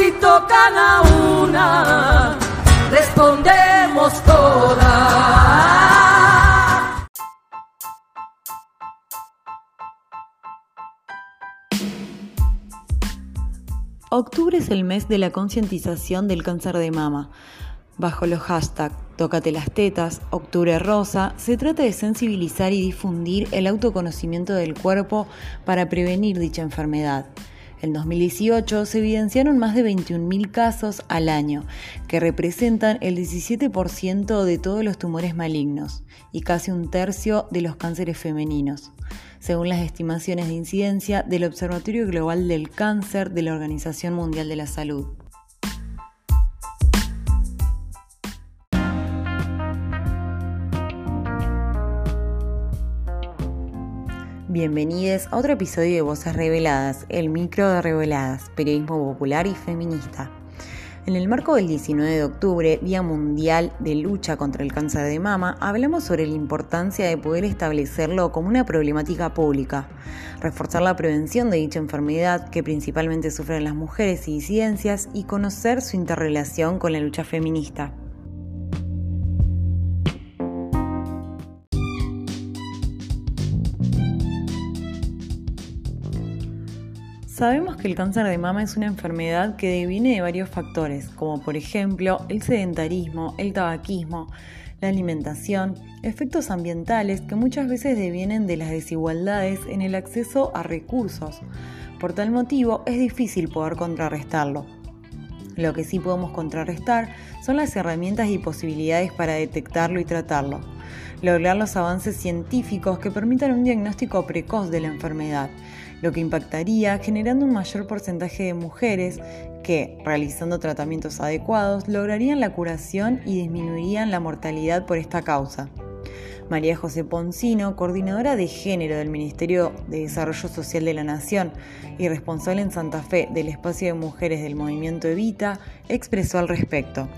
Si tocan a una, respondemos todas. Octubre es el mes de la concientización del cáncer de mama. Bajo los hashtags Tócate las tetas, Octubre Rosa, se trata de sensibilizar y difundir el autoconocimiento del cuerpo para prevenir dicha enfermedad. En 2018 se evidenciaron más de 21.000 casos al año, que representan el 17% de todos los tumores malignos y casi un tercio de los cánceres femeninos, según las estimaciones de incidencia del Observatorio Global del Cáncer de la Organización Mundial de la Salud. Bienvenidos a otro episodio de Voces Reveladas, el micro de Reveladas, periodismo popular y feminista. En el marco del 19 de octubre, Día Mundial de Lucha contra el Cáncer de Mama, hablamos sobre la importancia de poder establecerlo como una problemática pública, reforzar la prevención de dicha enfermedad que principalmente sufren las mujeres y disidencias y conocer su interrelación con la lucha feminista. Sabemos que el cáncer de mama es una enfermedad que deviene de varios factores, como por ejemplo el sedentarismo, el tabaquismo, la alimentación, efectos ambientales que muchas veces devienen de las desigualdades en el acceso a recursos. Por tal motivo es difícil poder contrarrestarlo. Lo que sí podemos contrarrestar son las herramientas y posibilidades para detectarlo y tratarlo. Lograr los avances científicos que permitan un diagnóstico precoz de la enfermedad lo que impactaría generando un mayor porcentaje de mujeres que, realizando tratamientos adecuados, lograrían la curación y disminuirían la mortalidad por esta causa. María José Poncino, coordinadora de género del Ministerio de Desarrollo Social de la Nación y responsable en Santa Fe del espacio de mujeres del movimiento Evita, expresó al respecto.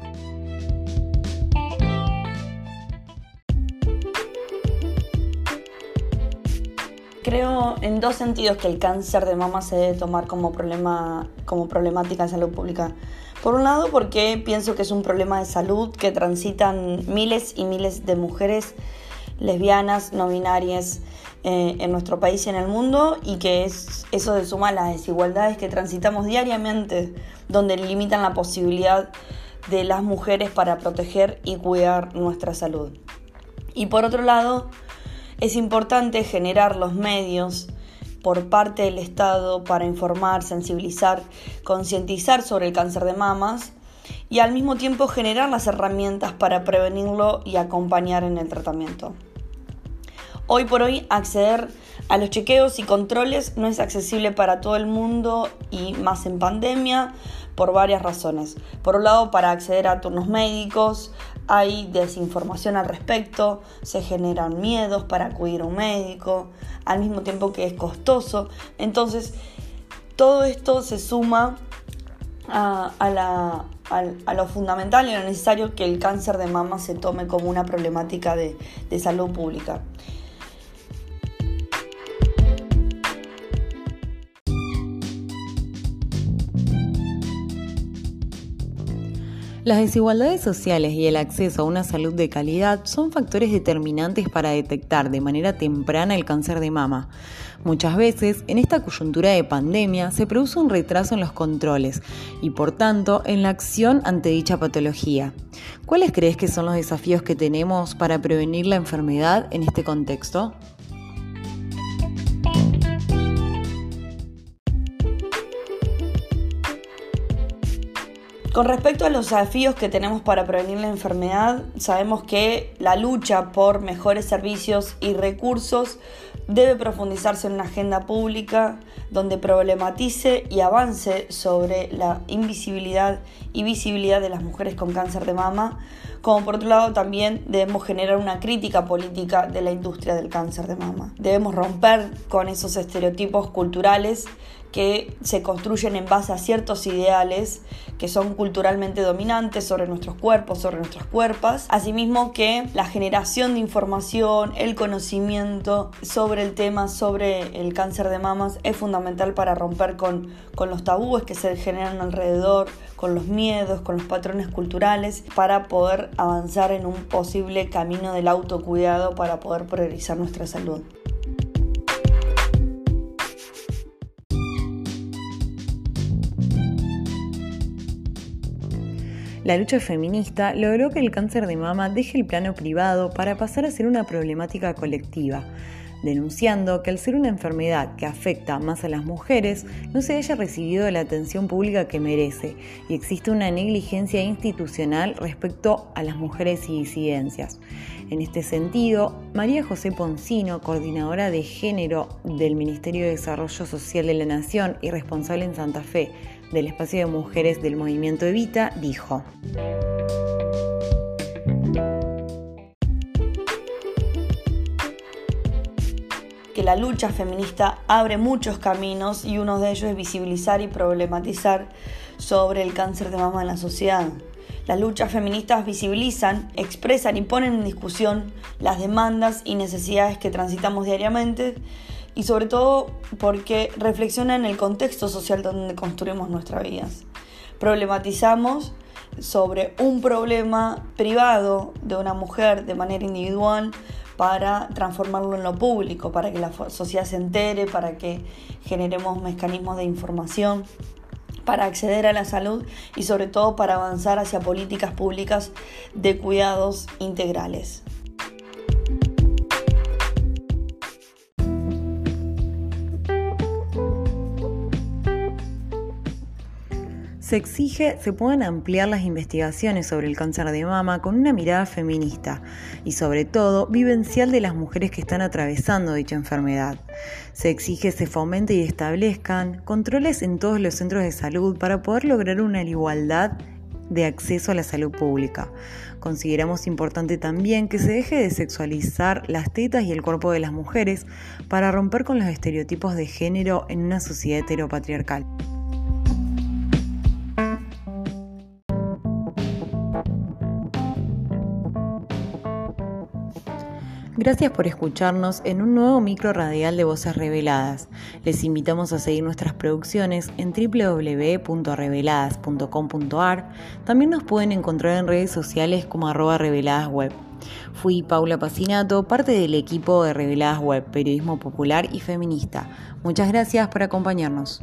Creo en dos sentidos que el cáncer de mama se debe tomar como, problema, como problemática de salud pública. Por un lado, porque pienso que es un problema de salud que transitan miles y miles de mujeres lesbianas, no binarias eh, en nuestro país y en el mundo y que es, eso de suma las desigualdades que transitamos diariamente, donde limitan la posibilidad de las mujeres para proteger y cuidar nuestra salud. Y por otro lado, es importante generar los medios por parte del Estado para informar, sensibilizar, concientizar sobre el cáncer de mamas y al mismo tiempo generar las herramientas para prevenirlo y acompañar en el tratamiento. Hoy por hoy acceder a los chequeos y controles no es accesible para todo el mundo y más en pandemia por varias razones. Por un lado, para acceder a turnos médicos, hay desinformación al respecto, se generan miedos para acudir a un médico, al mismo tiempo que es costoso. Entonces, todo esto se suma a, lo fundamental y lo necesario que el cáncer de mama se tome como una problemática de salud pública. Las desigualdades sociales y el acceso a una salud de calidad son factores determinantes para detectar de manera temprana el cáncer de mama. Muchas veces, en esta coyuntura de pandemia, se produce un retraso en los controles y, por tanto, en la acción ante dicha patología. ¿Cuáles crees que son los desafíos que tenemos para prevenir la enfermedad en este contexto? Con respecto a los desafíos que tenemos para prevenir la enfermedad, sabemos que la lucha por mejores servicios y recursos debe profundizarse en una agenda pública donde problematice y avance sobre la invisibilidad y visibilidad de las mujeres con cáncer de mama, como por otro lado también debemos generar una crítica política de la industria del cáncer de mama. Debemos romper con esos estereotipos culturales que se construyen en base a ciertos ideales que son culturalmente dominantes sobre nuestros cuerpos, sobre nuestras cuerpas. Asimismo que la generación de información, el conocimiento sobre el tema, sobre el cáncer de mamas es fundamental para romper con, con los tabúes que se generan alrededor, con los miedos, con los patrones culturales, para poder avanzar en un posible camino del autocuidado para poder priorizar nuestra salud. La lucha feminista logró que el cáncer de mama deje el plano privado para pasar a ser una problemática colectiva, denunciando que al ser una enfermedad que afecta más a las mujeres, no se haya recibido la atención pública que merece y existe una negligencia institucional respecto a las mujeres y disidencias. En este sentido, María José Poncino, coordinadora de género del Ministerio de Desarrollo Social de la Nación y responsable en Santa Fe del espacio de mujeres del movimiento Evita, dijo. que la lucha feminista abre muchos caminos y uno de ellos es visibilizar y problematizar sobre el cáncer de mama en la sociedad. Las luchas feministas visibilizan, expresan y ponen en discusión las demandas y necesidades que transitamos diariamente y sobre todo porque reflexiona en el contexto social donde construimos nuestras vidas. Problematizamos sobre un problema privado de una mujer de manera individual para transformarlo en lo público, para que la sociedad se entere, para que generemos mecanismos de información para acceder a la salud y sobre todo para avanzar hacia políticas públicas de cuidados integrales. Se exige se puedan ampliar las investigaciones sobre el cáncer de mama con una mirada feminista y sobre todo vivencial de las mujeres que están atravesando dicha enfermedad. Se exige se fomente y establezcan controles en todos los centros de salud para poder lograr una igualdad de acceso a la salud pública. Consideramos importante también que se deje de sexualizar las tetas y el cuerpo de las mujeres para romper con los estereotipos de género en una sociedad heteropatriarcal. Gracias por escucharnos en un nuevo micro radial de Voces Reveladas. Les invitamos a seguir nuestras producciones en www.reveladas.com.ar. También nos pueden encontrar en redes sociales como arroba reveladas web. Fui Paula Pacinato, parte del equipo de Reveladas Web, periodismo popular y feminista. Muchas gracias por acompañarnos.